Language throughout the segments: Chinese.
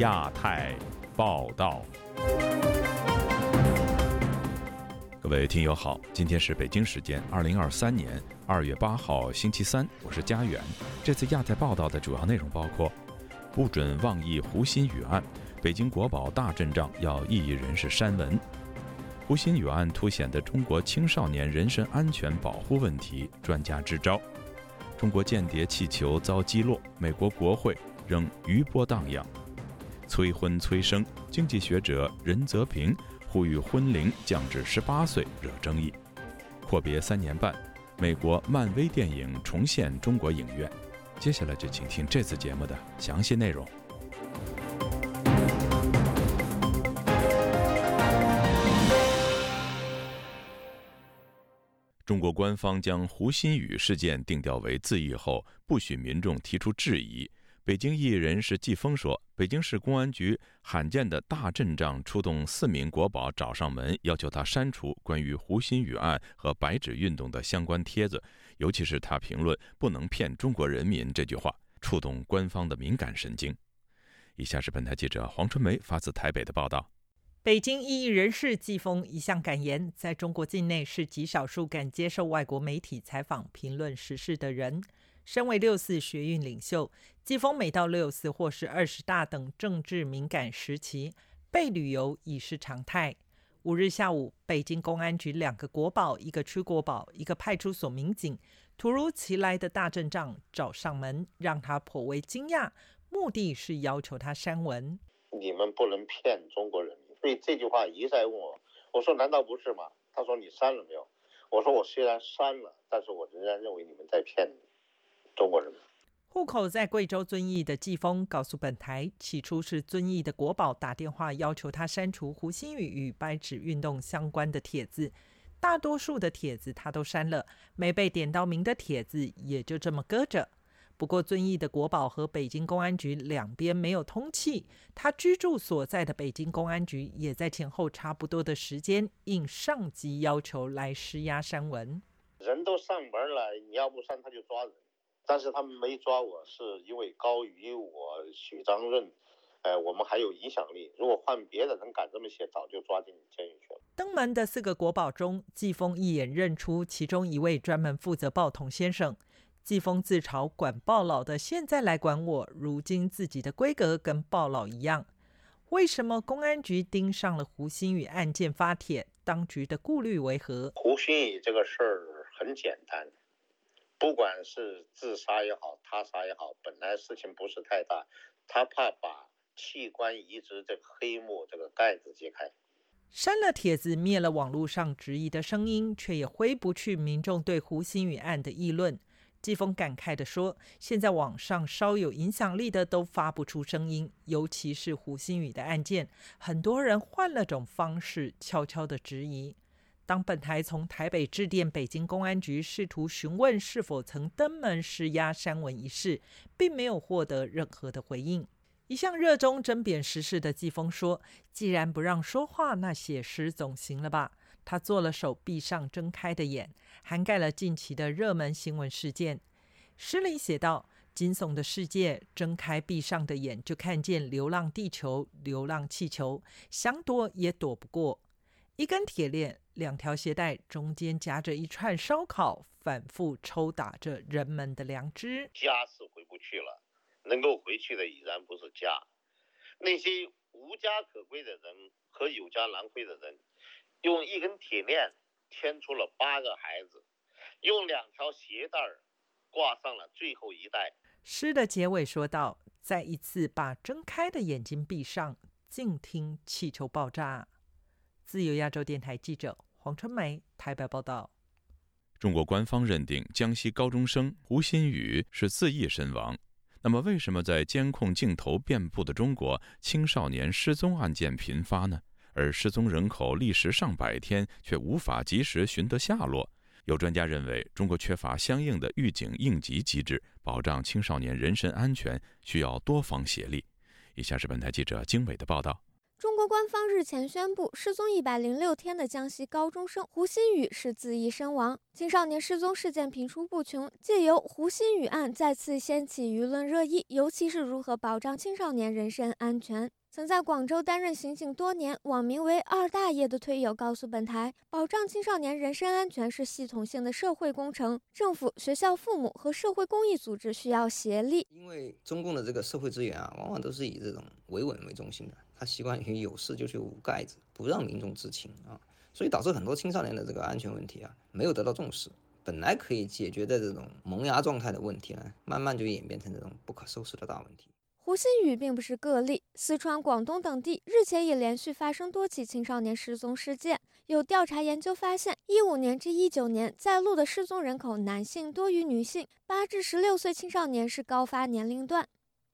亚太报道。各位听友好，今天是北京时间二零二三年二月八号星期三，我是佳远。这次亚太报道的主要内容包括：不准妄议胡鑫宇案，北京国宝大阵仗要异议人士删文；胡鑫宇案凸显的中国青少年人身安全保护问题，专家支招；中国间谍气球遭击落，美国国会仍余波荡漾；催婚催生，经济学者任泽平。呼吁婚龄降至十八岁惹争议，阔别三年半，美国漫威电影重现中国影院。接下来就请听这次节目的详细内容。中国官方将胡鑫宇事件定调为自缢后，不许民众提出质疑。北京异议人士季风说：“北京市公安局罕见的大阵仗，出动四名国宝找上门，要求他删除关于胡鑫宇案和白纸运动的相关帖子，尤其是他评论‘不能骗中国人民’这句话，触动官方的敏感神经。”以下是本台记者黄春梅发自台北的报道：北京异议人士季风一向敢言，在中国境内是极少数敢接受外国媒体采访、评论时事的人。身为六四学运领袖，季风每到六四或是二十大等政治敏感时期，被旅游已是常态。五日下午，北京公安局两个国保、一个区国保、一个派出所民警，突如其来的大阵仗找上门，让他颇为惊讶。目的是要求他删文。你们不能骗中国人民，所以这句话一再问我。我说难道不是吗？他说你删了没有？我说我虽然删了，但是我仍然认为你们在骗。中国人户口在贵州遵义的季风告诉本台，起初是遵义的国宝打电话要求他删除胡鑫宇与白纸运动相关的帖子，大多数的帖子他都删了，没被点到名的帖子也就这么搁着。不过遵义的国宝和北京公安局两边没有通气，他居住所在的北京公安局也在前后差不多的时间应上级要求来施压删文。人都上门了，你要不删他就抓人。但是他们没抓我，是因为高于我许章润，呃，我们还有影响力。如果换别的人敢这么写，早就抓进监狱去了。登门的四个国宝中，季风一眼认出其中一位专门负责报童先生。季风自嘲管报老的，现在来管我，如今自己的规格跟报老一样。为什么公安局盯上了胡鑫宇案件发帖？当局的顾虑为何？胡鑫宇这个事儿很简单。不管是自杀也好，他杀也好，本来事情不是太大，他怕把器官移植这个黑幕这个盖子揭开。删了帖子，灭了网络上质疑的声音，却也挥不去民众对胡鑫宇案的议论。季风感慨地说：“现在网上稍有影响力的都发不出声音，尤其是胡鑫宇的案件，很多人换了种方式悄悄地质疑。”当本台从台北致电北京公安局，试图询问是否曾登门施压删文一事，并没有获得任何的回应。一向热衷争辩时事的季风说：“既然不让说话，那写诗总行了吧？”他做了首《闭上睁开的眼》，涵盖了近期的热门新闻事件。诗里写道：“惊悚的世界，睁开闭上的眼，就看见流浪地球、流浪气球，想躲也躲不过。一根铁链。”两条鞋带中间夹着一串烧烤，反复抽打着人们的良知。家是回不去了，能够回去的已然不是家。那些无家可归的人和有家难归的人，用一根铁链牵出了八个孩子，用两条鞋带儿挂上了最后一代。诗的结尾说道：“再一次把睁开的眼睛闭上，静听气球爆炸。”自由亚洲电台记者。黄春梅台北报道：中国官方认定江西高中生胡新宇是自缢身亡。那么，为什么在监控镜头遍布的中国，青少年失踪案件频发呢？而失踪人口历时上百天，却无法及时寻得下落？有专家认为，中国缺乏相应的预警应急机制，保障青少年人身安全需要多方协力。以下是本台记者经纬的报道。中国官方日前宣布，失踪一百零六天的江西高中生胡鑫宇是自缢身亡。青少年失踪事件频出不穷，借由胡鑫宇案再次掀起舆论热议，尤其是如何保障青少年人身安全。曾在广州担任刑警多年、网名为“二大爷”的推友告诉本台，保障青少年人身安全是系统性的社会工程，政府、学校、父母和社会公益组织需要协力。因为中共的这个社会资源啊，往往都是以这种维稳为中心的，他习惯于有事就去捂盖子，不让民众知情啊，所以导致很多青少年的这个安全问题啊没有得到重视。本来可以解决的这种萌芽状态的问题呢，慢慢就演变成这种不可收拾的大问题。胡鑫宇并不是个例，四川、广东等地日前也连续发生多起青少年失踪事件。有调查研究发现，一五年至一九年在路的失踪人口男性多于女性，八至十六岁青少年是高发年龄段。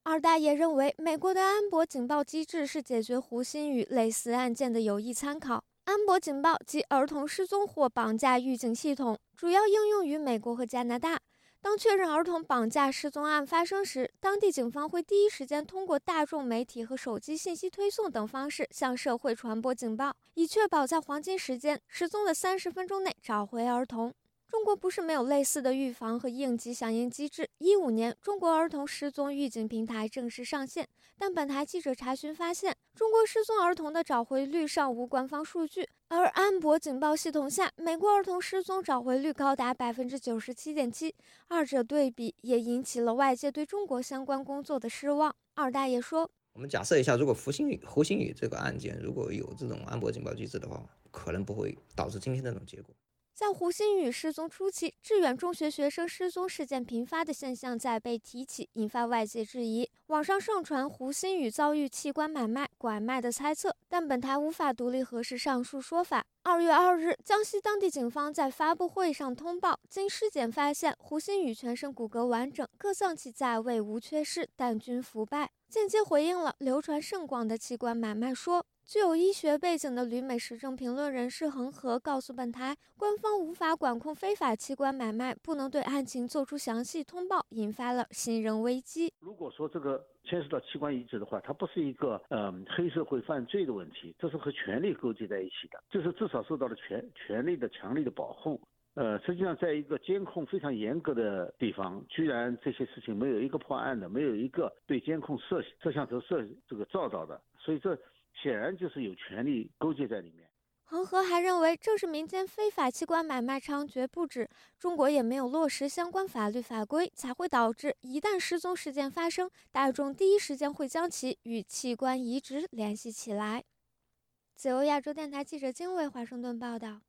二大爷认为，美国的安博警报机制是解决胡鑫宇类似案件的有益参考。安博警报及儿童失踪或绑架预警系统主要应用于美国和加拿大。当确认儿童绑架失踪案发生时，当地警方会第一时间通过大众媒体和手机信息推送等方式向社会传播警报，以确保在黄金时间失踪的三十分钟内找回儿童。中国不是没有类似的预防和应急响应机制。一五年，中国儿童失踪预警平台正式上线，但本台记者查询发现，中国失踪儿童的找回率尚无官方数据。而安博警报系统下，美国儿童失踪找回率高达百分之九十七点七，二者对比也引起了外界对中国相关工作的失望。二大爷说：“我们假设一下，如果胡鑫宇、胡鑫宇这个案件如果有这种安博警报机制的话，可能不会导致今天这种结果。”在胡鑫宇失踪初期，致远中学学生失踪事件频发的现象在被提起，引发外界质疑。网上盛传胡鑫宇遭遇器官买卖、拐卖的猜测，但本台无法独立核实上述说法。二月二日，江西当地警方在发布会上通报，经尸检发现，胡鑫宇全身骨骼完整，各脏器在位无缺失，但均腐败，间接回应了流传甚广的器官买卖说。具有医学背景的旅美时政评论人士恒河告诉本台，官方无法管控非法器官买卖，不能对案情做出详细通报，引发了信任危机。如果说这个牵涉到器官移植的话，它不是一个嗯黑社会犯罪的问题，这是和权力勾结在一起的，就是至少受到了权权力的强力的保护。呃，实际上在一个监控非常严格的地方，居然这些事情没有一个破案的，没有一个对监控摄摄像头摄这个照到的，所以这。显然就是有权力勾结在里面。恒河还认为，这是民间非法器官买卖猖獗不止，中国也没有落实相关法律法规，才会导致一旦失踪事件发生，大众第一时间会将其与器官移植联系起来。自由亚洲电台记者金卫华盛顿报道。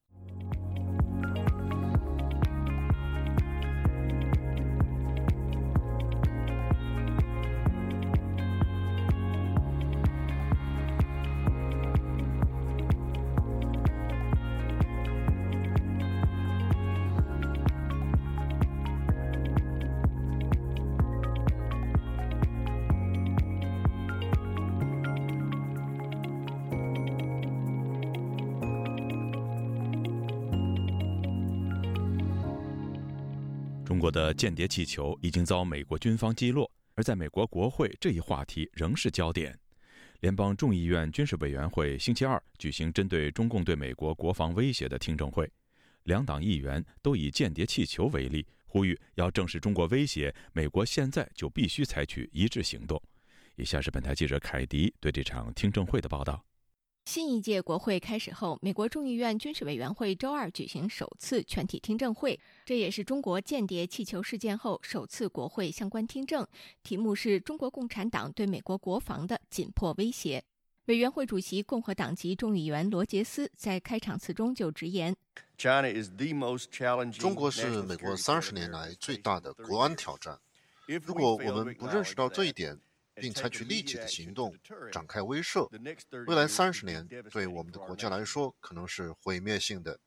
中国的间谍气球已经遭美国军方击落，而在美国国会，这一话题仍是焦点。联邦众议院军事委员会星期二举行针对中共对美国国防威胁的听证会，两党议员都以间谍气球为例，呼吁要正视中国威胁，美国现在就必须采取一致行动。以下是本台记者凯迪对这场听证会的报道。新一届国会开始后，美国众议院军事委员会周二举行首次全体听证会，这也是中国间谍气球事件后首次国会相关听证。题目是中国共产党对美国国防的紧迫威胁。委员会主席共和党籍众议员罗杰斯在开场词中就直言：“中国是美国三十年来最大的国安挑战。如果我们不认识到这一点，”并采取立即的行动展开威慑，未来三十年对我们的国家来说可能是毁灭性的。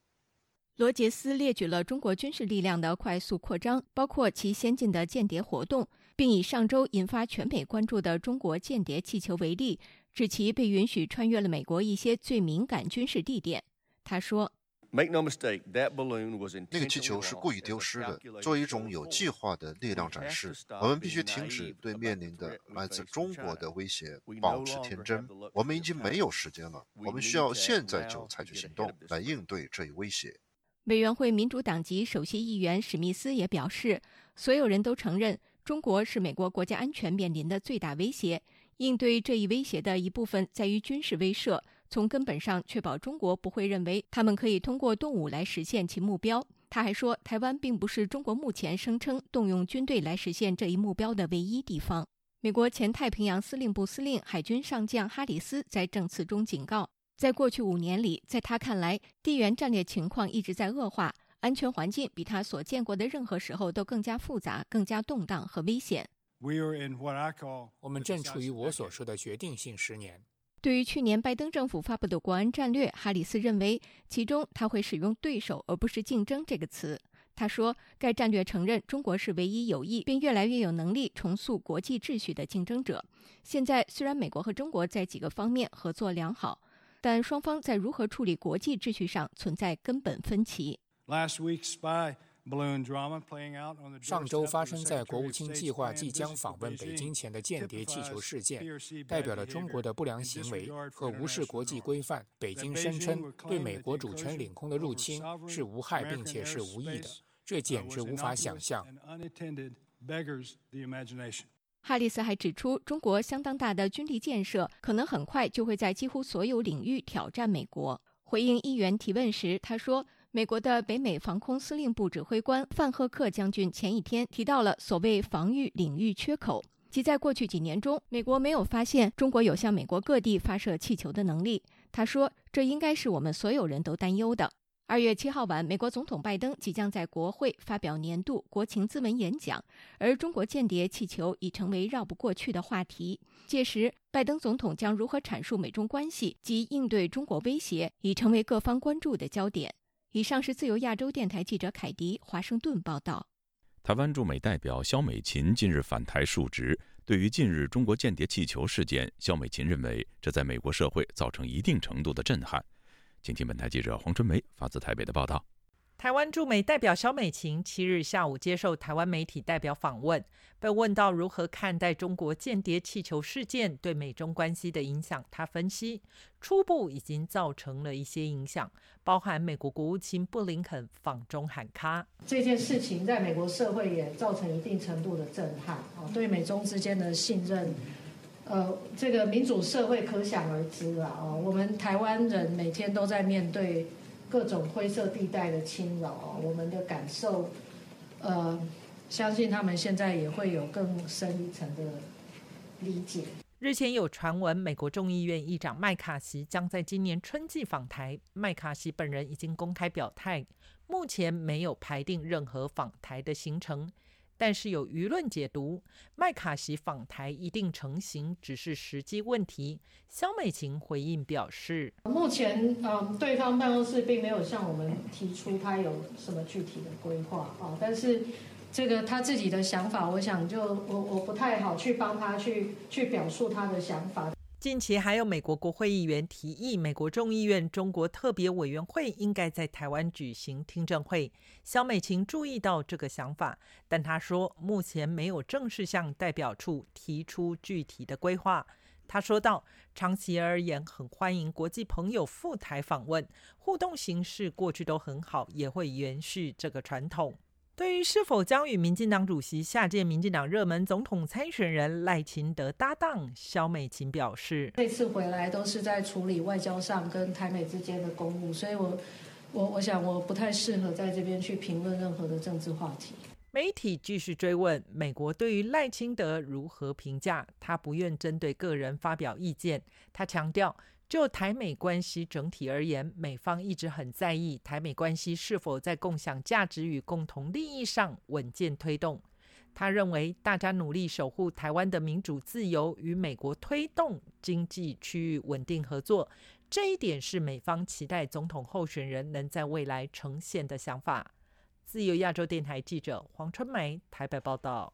罗杰斯列举了中国军事力量的快速扩张，包括其先进的间谍活动，并以上周引发全美关注的中国间谍气球为例，指其被允许穿越了美国一些最敏感军事地点。他说：“那个气球是故意丢失的，作为一种有计划的力量展示。我们必须停止对面临的来自中国的威胁保持天真。我们已经没有时间了，我们需要现在就采取行动来应对这一威胁。委员会民主党籍首席议员史密斯也表示，所有人都承认中国是美国国家安全面临的最大威胁。应对这一威胁的一部分在于军事威慑。从根本上确保中国不会认为他们可以通过动武来实现其目标。他还说，台湾并不是中国目前声称动用军队来实现这一目标的唯一地方。美国前太平洋司令部司令海军上将哈里斯在证词中警告，在过去五年里，在他看来，地缘战略情况一直在恶化，安全环境比他所见过的任何时候都更加复杂、更加动荡和危险。我们正处于我所说的决定性十年。对于去年拜登政府发布的国安战略，哈里斯认为其中他会使用“对手”而不是“竞争”这个词。他说，该战略承认中国是唯一有意并越来越有能力重塑国际秩序的竞争者。现在，虽然美国和中国在几个方面合作良好，但双方在如何处理国际秩序上存在根本分歧。上周发生在国务卿计划即将访问北京前的间谍气球事件，代表了中国的不良行为和无视国际规范。北京声称对美国主权领空的入侵是无害并且是无意的，这简直无法想象。哈里斯还指出，中国相当大的军力建设可能很快就会在几乎所有领域挑战美国。回应议员提问时，他说。美国的北美防空司令部指挥官范赫克将军前一天提到了所谓防御领域缺口，即在过去几年中，美国没有发现中国有向美国各地发射气球的能力。他说：“这应该是我们所有人都担忧的。”二月七号晚，美国总统拜登即将在国会发表年度国情咨文演讲，而中国间谍气球已成为绕不过去的话题。届时，拜登总统将如何阐述美中关系及应对中国威胁，已成为各方关注的焦点。以上是自由亚洲电台记者凯迪华盛顿报道。台湾驻美代表肖美琴近日返台述职，对于近日中国间谍气球事件，肖美琴认为这在美国社会造成一定程度的震撼。请听本台记者黄春梅发自台北的报道。台湾驻美代表肖美琴七日下午接受台湾媒体代表访问，被问到如何看待中国间谍气球事件对美中关系的影响，她分析初步已经造成了一些影响，包含美国国务卿布林肯访中喊卡。这件事情在美国社会也造成一定程度的震撼，啊，对美中之间的信任，呃，这个民主社会可想而知了，啊，我们台湾人每天都在面对。各种灰色地带的侵扰，我们的感受，呃，相信他们现在也会有更深一层的理解。日前有传闻，美国众议院议长麦卡锡将在今年春季访台。麦卡锡本人已经公开表态，目前没有排定任何访台的行程。但是有舆论解读，麦卡锡访台一定成型，只是时机问题。肖美琴回应表示，目前嗯，对方办公室并没有向我们提出他有什么具体的规划啊。但是这个他自己的想法，我想就我我不太好去帮他去去表述他的想法。近期还有美国国会议员提议，美国众议院中国特别委员会应该在台湾举行听证会。肖美琴注意到这个想法，但她说目前没有正式向代表处提出具体的规划。她说道：“长期而言，很欢迎国际朋友赴台访问，互动形式过去都很好，也会延续这个传统。”对于是否将与民进党主席、下届民进党热门总统参选人赖清德搭档，肖美琴表示：“这次回来都是在处理外交上跟台美之间的公务，所以我我我想我不太适合在这边去评论任何的政治话题。”媒体继续追问美国对于赖清德如何评价，他不愿针对个人发表意见，他强调。就台美关系整体而言，美方一直很在意台美关系是否在共享价值与共同利益上稳健推动。他认为，大家努力守护台湾的民主自由，与美国推动经济区域稳定合作，这一点是美方期待总统候选人能在未来呈现的想法。自由亚洲电台记者黄春梅台北报道。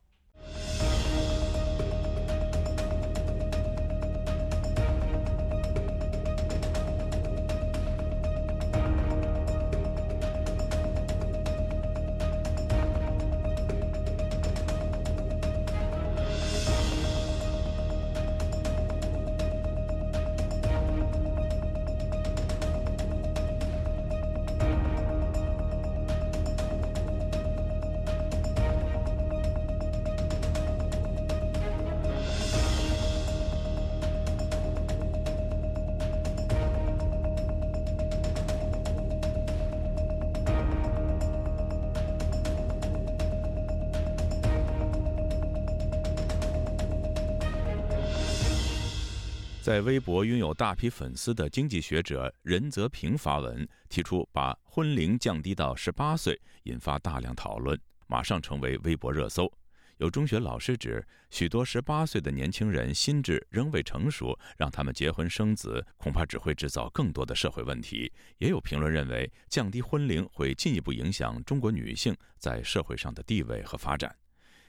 在微博拥有大批粉丝的经济学者任泽平发文，提出把婚龄降低到十八岁，引发大量讨论，马上成为微博热搜。有中学老师指，许多十八岁的年轻人心智仍未成熟，让他们结婚生子，恐怕只会制造更多的社会问题。也有评论认为，降低婚龄会进一步影响中国女性在社会上的地位和发展。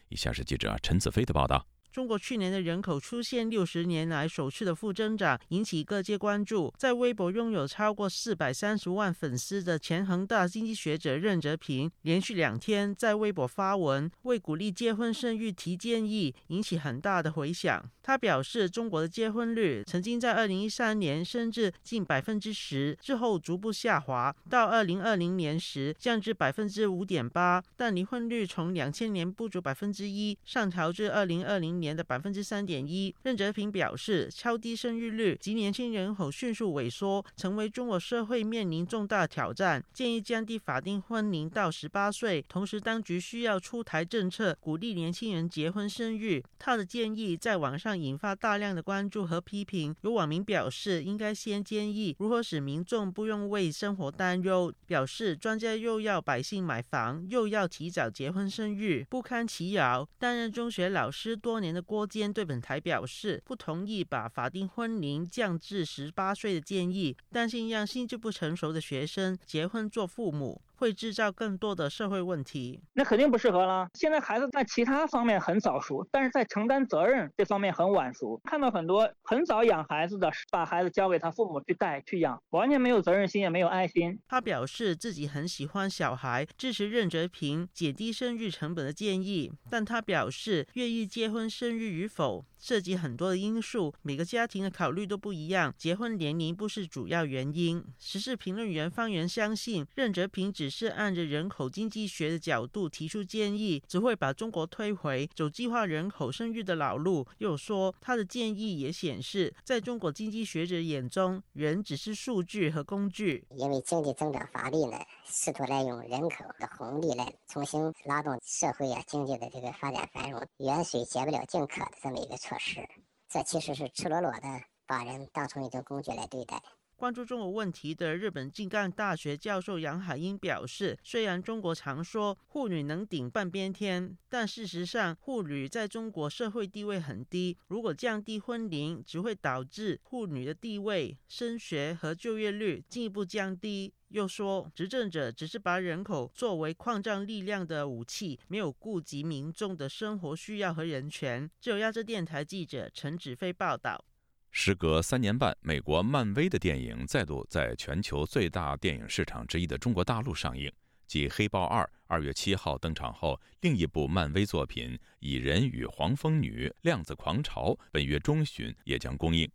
以下是记者陈子飞的报道。中国去年的人口出现六十年来首次的负增长，引起各界关注。在微博拥有超过四百三十万粉丝的前恒大经济学者任泽平，连续两天在微博发文，为鼓励结婚生育提建议，引起很大的回响。他表示，中国的结婚率曾经在二零一三年升至近百分之十，之后逐步下滑，到二零二零年时降至百分之五点八，但离婚率从两千年不足百分之一上调至二零二零。年的百分之三点一，任哲平表示，超低生育率及年轻人口迅速萎缩，成为中国社会面临重大挑战。建议降低法定婚龄到十八岁，同时当局需要出台政策，鼓励年轻人结婚生育。他的建议在网上引发大量的关注和批评。有网民表示，应该先建议如何使民众不用为生活担忧。表示专家又要百姓买房，又要提早结婚生育，不堪其扰。担任中学老师多年。的郭坚对本台表示，不同意把法定婚龄降至十八岁的建议，担心让心智不成熟的学生结婚做父母。会制造更多的社会问题，那肯定不适合了。现在孩子在其他方面很早熟，但是在承担责任这方面很晚熟。看到很多很早养孩子的，把孩子交给他父母去带去养，完全没有责任心，也没有爱心。他表示自己很喜欢小孩，支持任泽平减低生育成本的建议，但他表示愿意结婚生育与否。涉及很多的因素，每个家庭的考虑都不一样。结婚年龄不是主要原因。时事评论员方圆相信，任泽平只是按着人口经济学的角度提出建议，只会把中国推回走计划人口生育的老路。又说，他的建议也显示，在中国经济学者眼中，人只是数据和工具。因为经济增长乏力呢，试图来用人口的红利来重新拉动社会啊经济的这个发展繁荣，远水解不了近渴的这么一个。措施，这其实是赤裸裸的把人当成一种工具来对待。关注中国问题的日本静冈大学教授杨海英表示，虽然中国常说妇女能顶半边天，但事实上妇女在中国社会地位很低。如果降低婚龄，只会导致妇女的地位、升学和就业率进一步降低。又说，执政者只是把人口作为扩张力量的武器，没有顾及民众的生活需要和人权。就亚洲电台记者陈子飞报道。时隔三年半，美国漫威的电影再度在全球最大电影市场之一的中国大陆上映。继《黑豹二》二月七号登场后，另一部漫威作品《蚁人与黄蜂女：量子狂潮》本月中旬也将公映。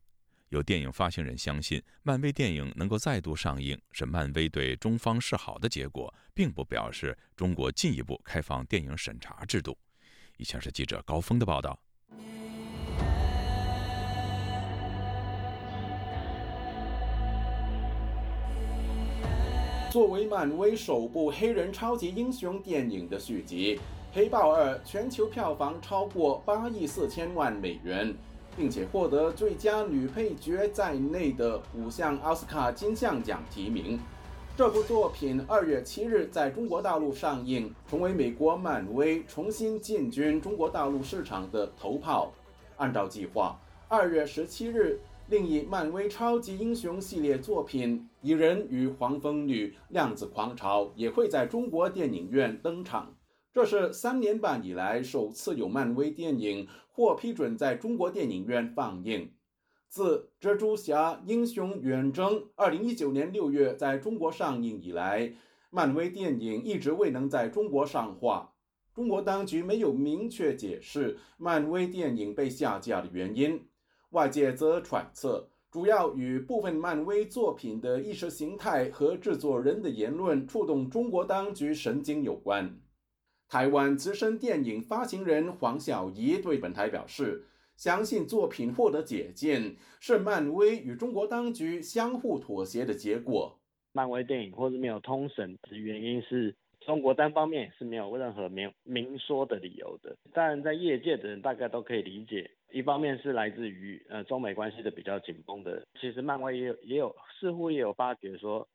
有电影发行人相信，漫威电影能够再度上映是漫威对中方示好的结果，并不表示中国进一步开放电影审查制度。以下是记者高峰的报道。作为漫威首部黑人超级英雄电影的续集，《黑豹二》全球票房超过八亿四千万美元，并且获得最佳女配角在内的五项奥斯卡金像奖提名。这部作品二月七日在中国大陆上映，成为美国漫威重新进军中国大陆市场的头炮。按照计划，二月十七日。另一漫威超级英雄系列作品《蚁人与黄蜂女：量子狂潮》也会在中国电影院登场。这是三年半以来首次有漫威电影获批准在中国电影院放映。自《蜘蛛侠：英雄远征》2019年6月在中国上映以来，漫威电影一直未能在中国上画。中国当局没有明确解释漫威电影被下架的原因。外界则揣测，主要与部分漫威作品的意识形态和制作人的言论触动中国当局神经有关。台湾资深电影发行人黄小怡对本台表示，相信作品获得解禁是漫威与中国当局相互妥协的结果。漫威电影或是没有通审的原因是。中国单方面是没有任何明明说的理由的。当然，在业界的人大概都可以理解，一方面是来自于呃中美关系的比较紧绷的。其实漫威也有也有似乎也有发觉说，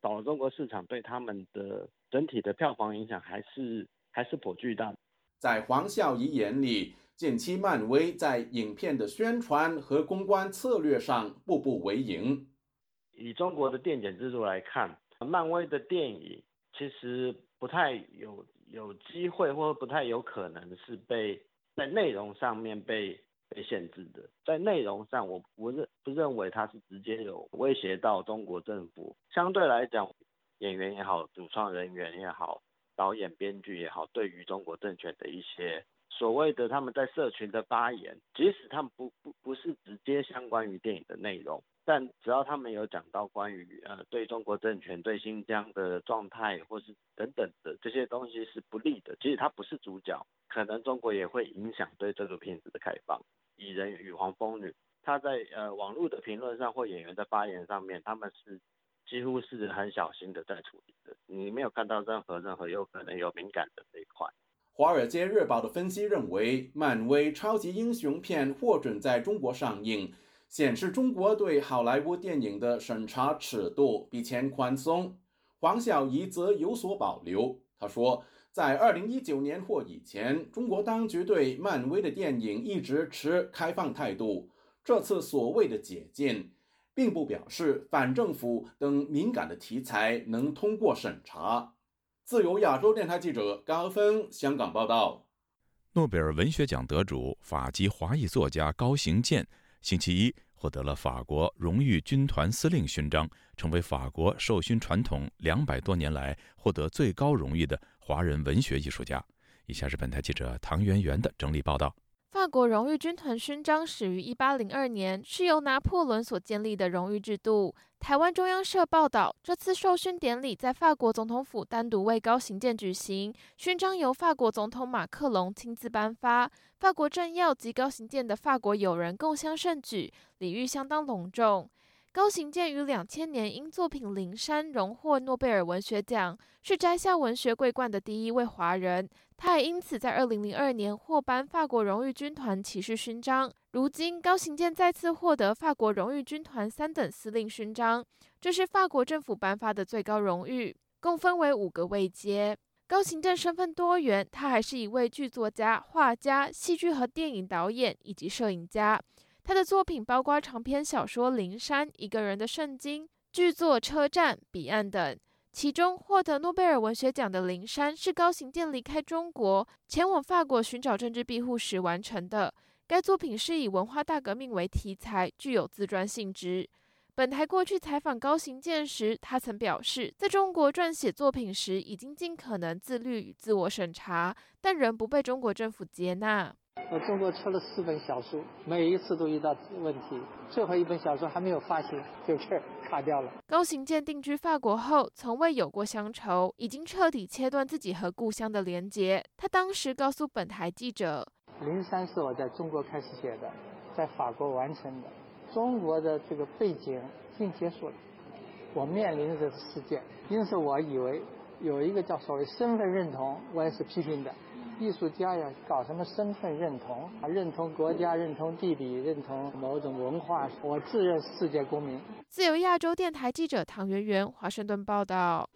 到了中国市场对他们的整体的票房影响还是还是颇巨大。在黄孝仪眼里，近期漫威在影片的宣传和公关策略上步步为营。以中国的电检制度来看，漫威的电影其实。不太有有机会，或者不太有可能是被在内容上面被被限制的。在内容上，我不认不认为它是直接有威胁到中国政府。相对来讲，演员也好，主创人员也好，导演、编剧也好，对于中国政权的一些所谓的他们在社群的发言，即使他们不不不是直接相关于电影的内容。但只要他们有讲到关于呃对中国政权、对新疆的状态，或是等等的这些东西是不利的，即使他不是主角，可能中国也会影响对这个片子的开放。蚁人与黄蜂女，他在呃网络的评论上或演员的发言上面，他们是几乎是很小心的在处理的，你没有看到任何任何有可能有敏感的这一块。华尔街日报的分析认为，漫威超级英雄片获准在中国上映。显示中国对好莱坞电影的审查尺度比前宽松。黄小怡则有所保留。他说，在二零一九年或以前，中国当局对漫威的电影一直持开放态度。这次所谓的解禁，并不表示反政府等敏感的题材能通过审查。自由亚洲电台记者高峰香港报道。诺贝尔文学奖得主、法籍华裔作家高行健。星期一获得了法国荣誉军团司令勋章，成为法国授勋传统两百多年来获得最高荣誉的华人文学艺术家。以下是本台记者唐媛媛的整理报道。法国荣誉军团勋章始于一八零二年，是由拿破仑所建立的荣誉制度。台湾中央社报道，这次授勋典礼在法国总统府单独为高行健举行，勋章由法国总统马克龙亲自颁发。法国政要及高行健的法国友人共襄盛举，礼遇相当隆重。高行健于两千年因作品《灵山》荣获诺贝尔文学奖，是摘下文学桂冠的第一位华人。他也因此在二零零二年获颁法国荣誉军团骑士勋章。如今，高行健再次获得法国荣誉军团三等司令勋章，这是法国政府颁发的最高荣誉，共分为五个位阶。高行健身份多元，他还是一位剧作家、画家、戏剧和电影导演以及摄影家。他的作品包括长篇小说《灵山》、一个人的圣经、剧作《车站》、彼岸等。其中获得诺贝尔文学奖的《灵山》是高行健离开中国，前往法国寻找政治庇护时完成的。该作品是以文化大革命为题材，具有自传性质。本台过去采访高行健时，他曾表示，在中国撰写作品时已经尽可能自律与自我审查，但仍不被中国政府接纳。我中国出了四本小书，每一次都遇到问题，最后一本小说还没有发行，就这卡掉了。高行健定居法国后，从未有过乡愁，已经彻底切断自己和故乡的连结。他当时告诉本台记者：“灵山是我在中国开始写的，在法国完成的。”中国的这个背景已经结束了，我面临的事件，因此我以为有一个叫所谓身份认同，我也是批评的。艺术家呀，搞什么身份认同啊？认同国家，认同地理，认同某种文化，我自认世界公民。自由亚洲电台记者唐媛媛，华盛顿报道。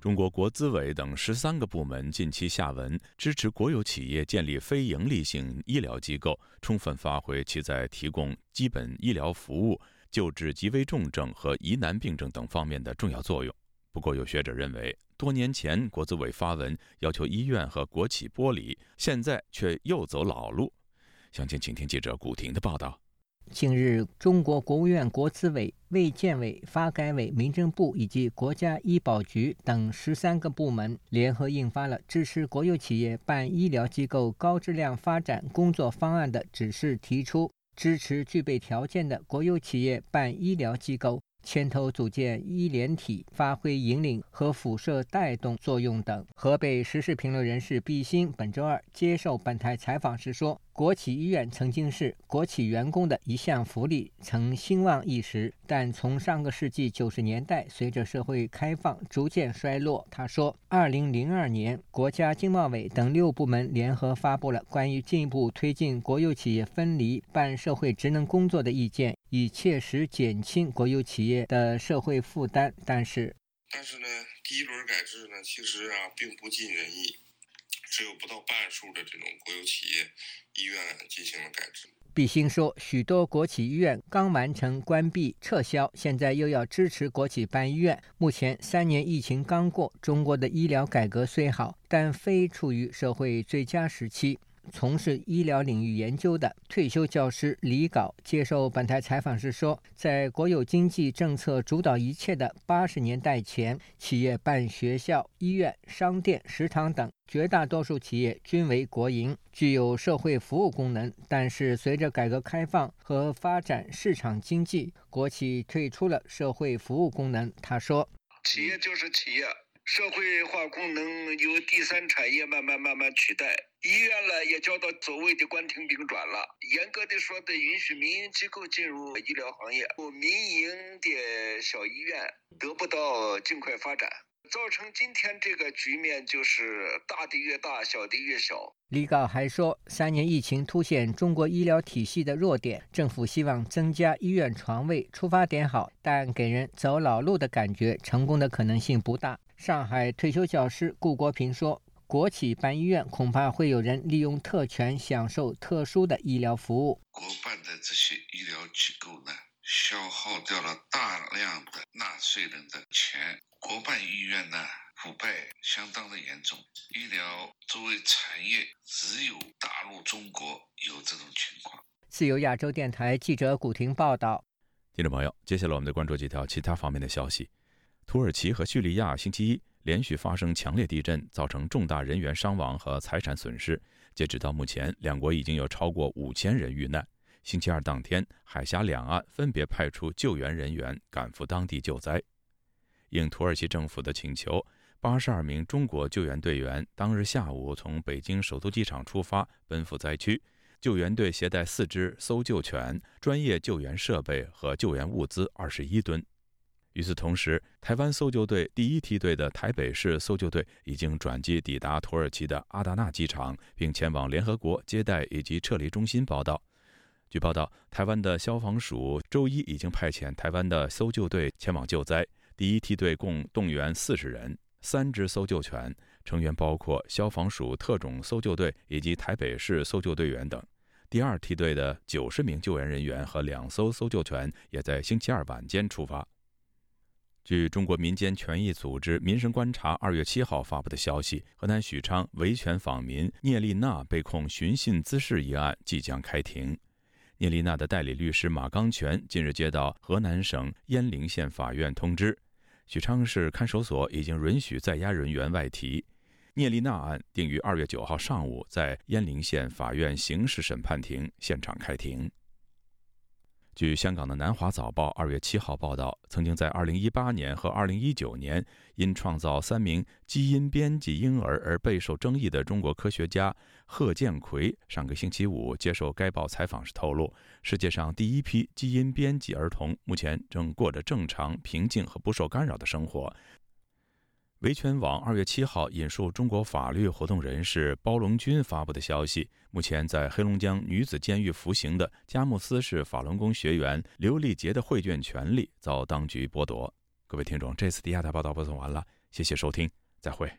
中国国资委等十三个部门近期下文支持国有企业建立非营利性医疗机构，充分发挥其在提供基本医疗服务、救治极危重症和疑难病症等方面的重要作用。不过，有学者认为，多年前国资委发文要求医院和国企剥离，现在却又走老路。详情，请听记者古婷的报道。近日，中国国务院国资委、卫健委、发改委、民政部以及国家医保局等十三个部门联合印发了支持国有企业办医疗机构高质量发展工作方案的指示，提出支持具备条件的国有企业办医疗机构。牵头组建医联体，发挥引领和辐射带动作用等。河北时事评论人士毕兴本周二接受本台采访时说。国企医院曾经是国企员工的一项福利，曾兴旺一时，但从上个世纪九十年代，随着社会开放逐渐衰落。他说，二零零二年，国家经贸委等六部门联合发布了关于进一步推进国有企业分离办社会职能工作的意见，以切实减轻国有企业的社会负担。但是，但是呢，第一轮改制呢，其实啊，并不尽人意。只有不到半数的这种国有企业医院进行了改制。毕兴说，许多国企医院刚完成关闭撤销，现在又要支持国企办医院。目前三年疫情刚过，中国的医疗改革虽好，但非处于社会最佳时期。从事医疗领域研究的退休教师李镐接受本台采访时说：“在国有经济政策主导一切的八十年代前，企业办学校、医院、商店、食堂等，绝大多数企业均为国营，具有社会服务功能。但是，随着改革开放和发展市场经济，国企退出了社会服务功能。”他说：“企业就是企业。”社会化功能由第三产业慢慢慢慢取代，医院呢也交到所谓的关停并转了。严格的说，得允许民营机构进入医疗行业，民营的小医院得不到尽快发展，造成今天这个局面就是大的越大，小的越小。李镐还说，三年疫情凸显中国医疗体系的弱点，政府希望增加医院床位，出发点好，但给人走老路的感觉，成功的可能性不大。上海退休教师顾国平说：“国企办医院，恐怕会有人利用特权享受特殊的医疗服务。国办的这些医疗机构呢，消耗掉了大量的纳税人的钱。国办医院呢，腐败相当的严重。医疗作为产业，只有大陆中国有这种情况。”自由亚洲电台记者古婷报道。听众朋友，接下来我们再关注几条其他方面的消息。土耳其和叙利亚星期一连续发生强烈地震，造成重大人员伤亡和财产损失。截止到目前，两国已经有超过五千人遇难。星期二当天，海峡两岸分别派出救援人员赶赴当地救灾。应土耳其政府的请求，八十二名中国救援队员当日下午从北京首都机场出发，奔赴灾区。救援队携带四只搜救犬、专业救援设备和救援物资二十一吨。与此同时，台湾搜救队第一梯队的台北市搜救队已经转机抵达土耳其的阿达纳机场，并前往联合国接待以及撤离中心报道。据报道，台湾的消防署周一已经派遣台湾的搜救队前往救灾。第一梯队共动员四十人、三只搜救犬，成员包括消防署特种搜救队以及台北市搜救队员等。第二梯队的九十名救援人员和两艘搜救犬也在星期二晚间出发。据中国民间权益组织“民生观察”二月七号发布的消息，河南许昌维权访民聂丽娜被控寻衅滋事一案即将开庭。聂丽娜的代理律师马刚全近日接到河南省鄢陵县法院通知，许昌市看守所已经允许在押人员外提。聂丽娜案定于二月九号上午在鄢陵县法院刑事审判庭现场开庭。据香港的《南华早报》二月七号报道，曾经在二零一八年和二零一九年因创造三名基因编辑婴儿而备受争议的中国科学家贺建奎，上个星期五接受该报采访时透露，世界上第一批基因编辑儿童目前正过着正常、平静和不受干扰的生活。维权网二月七号引述中国法律活动人士包龙军发布的消息，目前在黑龙江女子监狱服刑的佳木斯市法轮功学员刘丽杰的会卷权利遭当局剥夺。各位听众，这次的亚太报道播送完了，谢谢收听，再会。